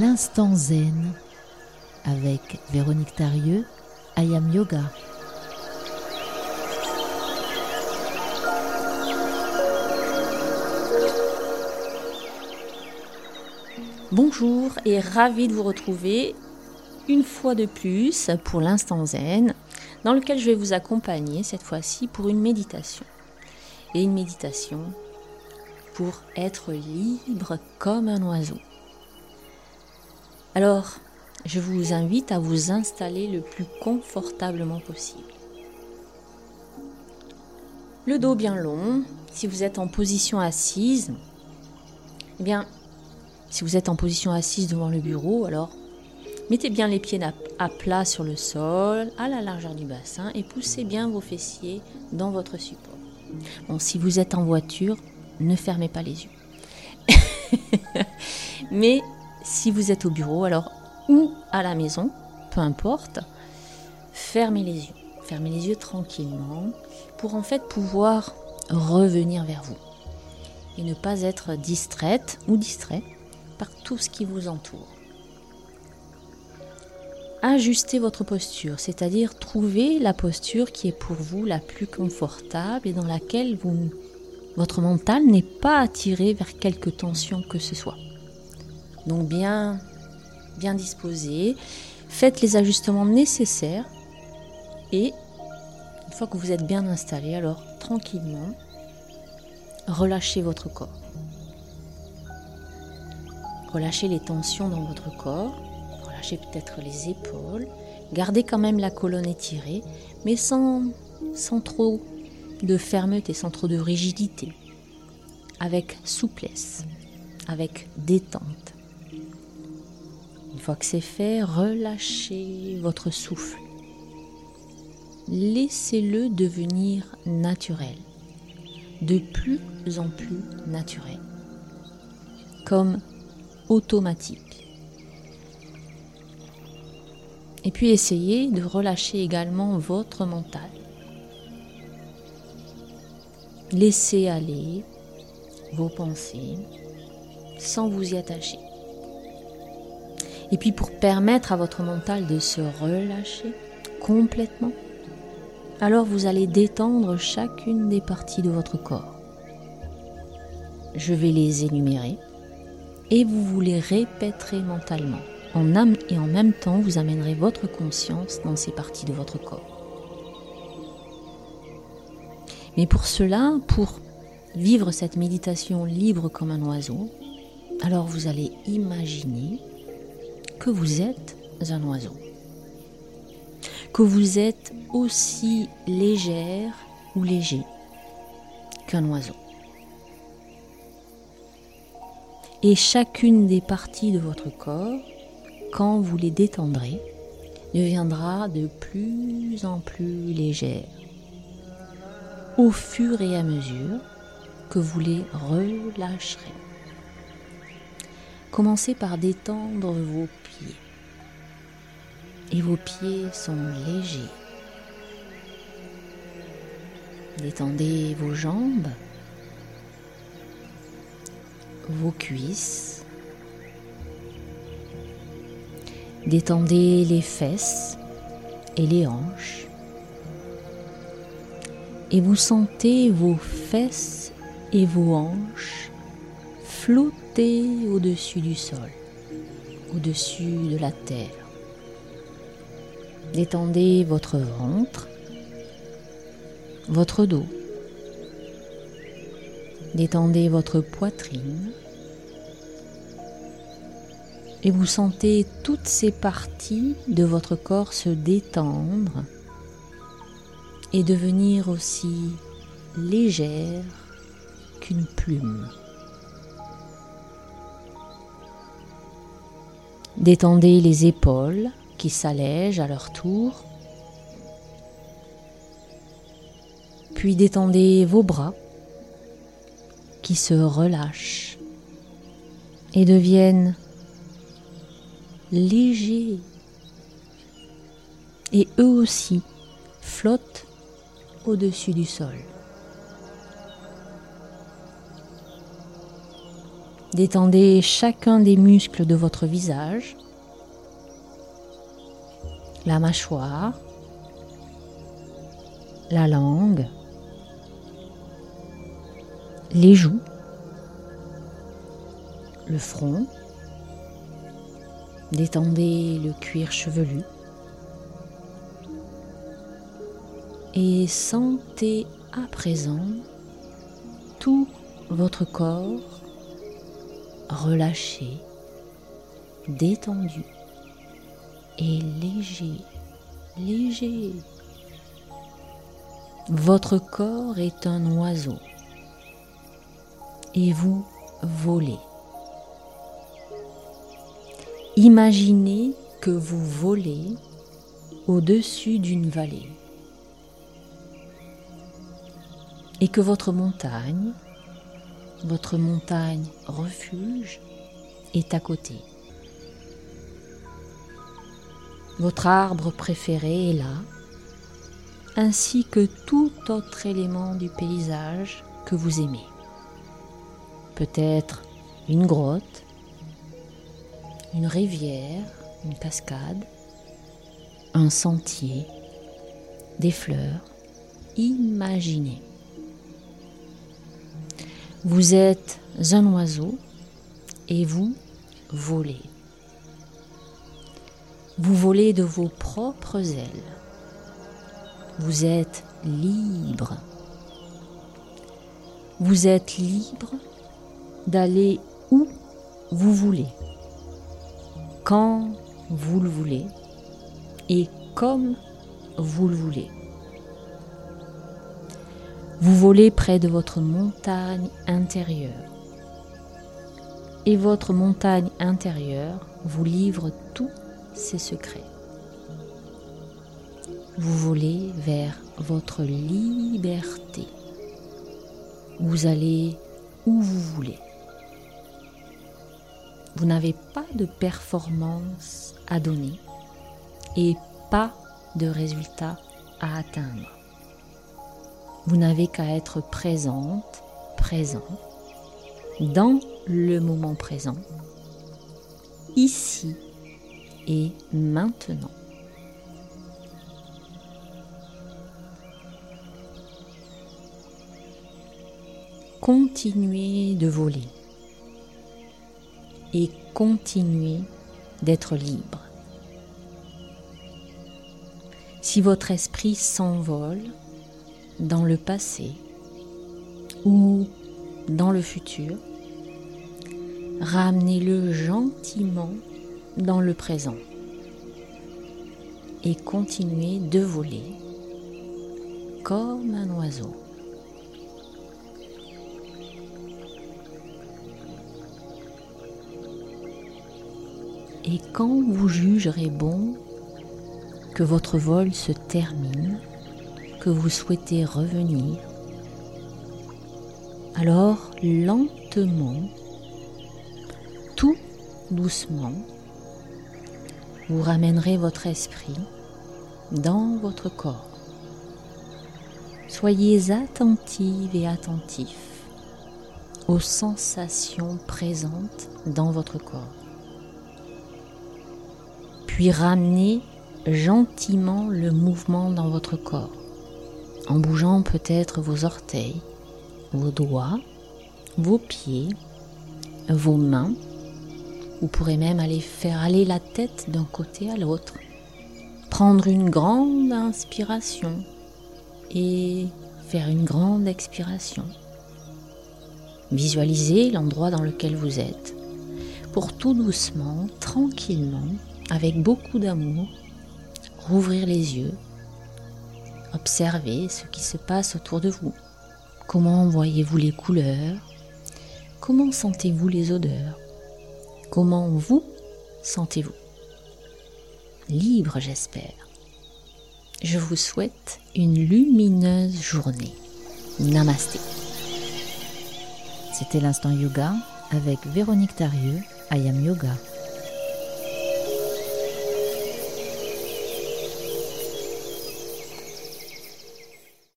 L'instant zen avec Véronique Tarieux, Ayam Yoga. Bonjour et ravi de vous retrouver une fois de plus pour l'instant zen dans lequel je vais vous accompagner cette fois-ci pour une méditation. Et une méditation pour être libre comme un oiseau. Alors, je vous invite à vous installer le plus confortablement possible. Le dos bien long, si vous êtes en position assise, eh bien, si vous êtes en position assise devant le bureau, alors mettez bien les pieds à plat sur le sol, à la largeur du bassin, et poussez bien vos fessiers dans votre support. Bon, si vous êtes en voiture, ne fermez pas les yeux. Mais si vous êtes au bureau, alors ou à la maison, peu importe, fermez les yeux. Fermez les yeux tranquillement pour en fait pouvoir revenir vers vous et ne pas être distraite ou distrait par tout ce qui vous entoure. Ajustez votre posture, c'est-à-dire trouver la posture qui est pour vous la plus confortable et dans laquelle votre mental n'est pas attiré vers quelque tension que ce soit. Donc bien, bien disposé, faites les ajustements nécessaires. Et une fois que vous êtes bien installé, alors tranquillement, relâchez votre corps. Relâchez les tensions dans votre corps, relâchez peut-être les épaules, gardez quand même la colonne étirée, mais sans, sans trop de fermeté, sans trop de rigidité, avec souplesse, avec détente. Une fois que c'est fait, relâchez votre souffle. Laissez-le devenir naturel, de plus en plus naturel, comme automatique. Et puis essayez de relâcher également votre mental. Laissez aller vos pensées sans vous y attacher. Et puis pour permettre à votre mental de se relâcher complètement, alors vous allez détendre chacune des parties de votre corps. Je vais les énumérer et vous vous les répéterez mentalement. Et en même temps, vous amènerez votre conscience dans ces parties de votre corps. Mais pour cela, pour vivre cette méditation libre comme un oiseau, alors vous allez imaginer vous êtes un oiseau. Que vous êtes aussi légère ou léger qu'un oiseau. Et chacune des parties de votre corps, quand vous les détendrez, deviendra de plus en plus légère au fur et à mesure que vous les relâcherez. Commencez par détendre vos pieds. Et vos pieds sont légers. Détendez vos jambes, vos cuisses. Détendez les fesses et les hanches. Et vous sentez vos fesses et vos hanches flotter au-dessus du sol, au-dessus de la terre. Détendez votre ventre, votre dos. Détendez votre poitrine. Et vous sentez toutes ces parties de votre corps se détendre et devenir aussi légères qu'une plume. Détendez les épaules qui s'allègent à leur tour. Puis détendez vos bras qui se relâchent et deviennent légers. Et eux aussi flottent au-dessus du sol. Détendez chacun des muscles de votre visage, la mâchoire, la langue, les joues, le front. Détendez le cuir chevelu. Et sentez à présent tout votre corps relâché, détendu et léger, léger. Votre corps est un oiseau et vous volez. Imaginez que vous volez au-dessus d'une vallée et que votre montagne, votre montagne refuge est à côté. Votre arbre préféré est là, ainsi que tout autre élément du paysage que vous aimez. Peut-être une grotte, une rivière, une cascade, un sentier, des fleurs. Imaginez. Vous êtes un oiseau et vous volez. Vous volez de vos propres ailes. Vous êtes libre. Vous êtes libre d'aller où vous voulez, quand vous le voulez et comme vous le voulez. Vous volez près de votre montagne intérieure. Et votre montagne intérieure vous livre tous ses secrets. Vous volez vers votre liberté. Vous allez où vous voulez. Vous n'avez pas de performance à donner et pas de résultat à atteindre. Vous n'avez qu'à être présente, présent, dans le moment présent, ici et maintenant. Continuez de voler et continuez d'être libre. Si votre esprit s'envole, dans le passé ou dans le futur, ramenez-le gentiment dans le présent et continuez de voler comme un oiseau. Et quand vous jugerez bon que votre vol se termine, que vous souhaitez revenir, alors lentement, tout doucement, vous ramènerez votre esprit dans votre corps. Soyez attentive et attentif aux sensations présentes dans votre corps. Puis ramenez gentiment le mouvement dans votre corps en bougeant peut-être vos orteils, vos doigts, vos pieds, vos mains. Vous pourrez même aller faire aller la tête d'un côté à l'autre. Prendre une grande inspiration et faire une grande expiration. Visualisez l'endroit dans lequel vous êtes pour tout doucement, tranquillement, avec beaucoup d'amour, rouvrir les yeux Observez ce qui se passe autour de vous. Comment voyez-vous les couleurs? Comment sentez-vous les odeurs? Comment vous sentez-vous? Libre, j'espère. Je vous souhaite une lumineuse journée. Namasté. C'était l'instant yoga avec Véronique Tarieux, Ayam Yoga.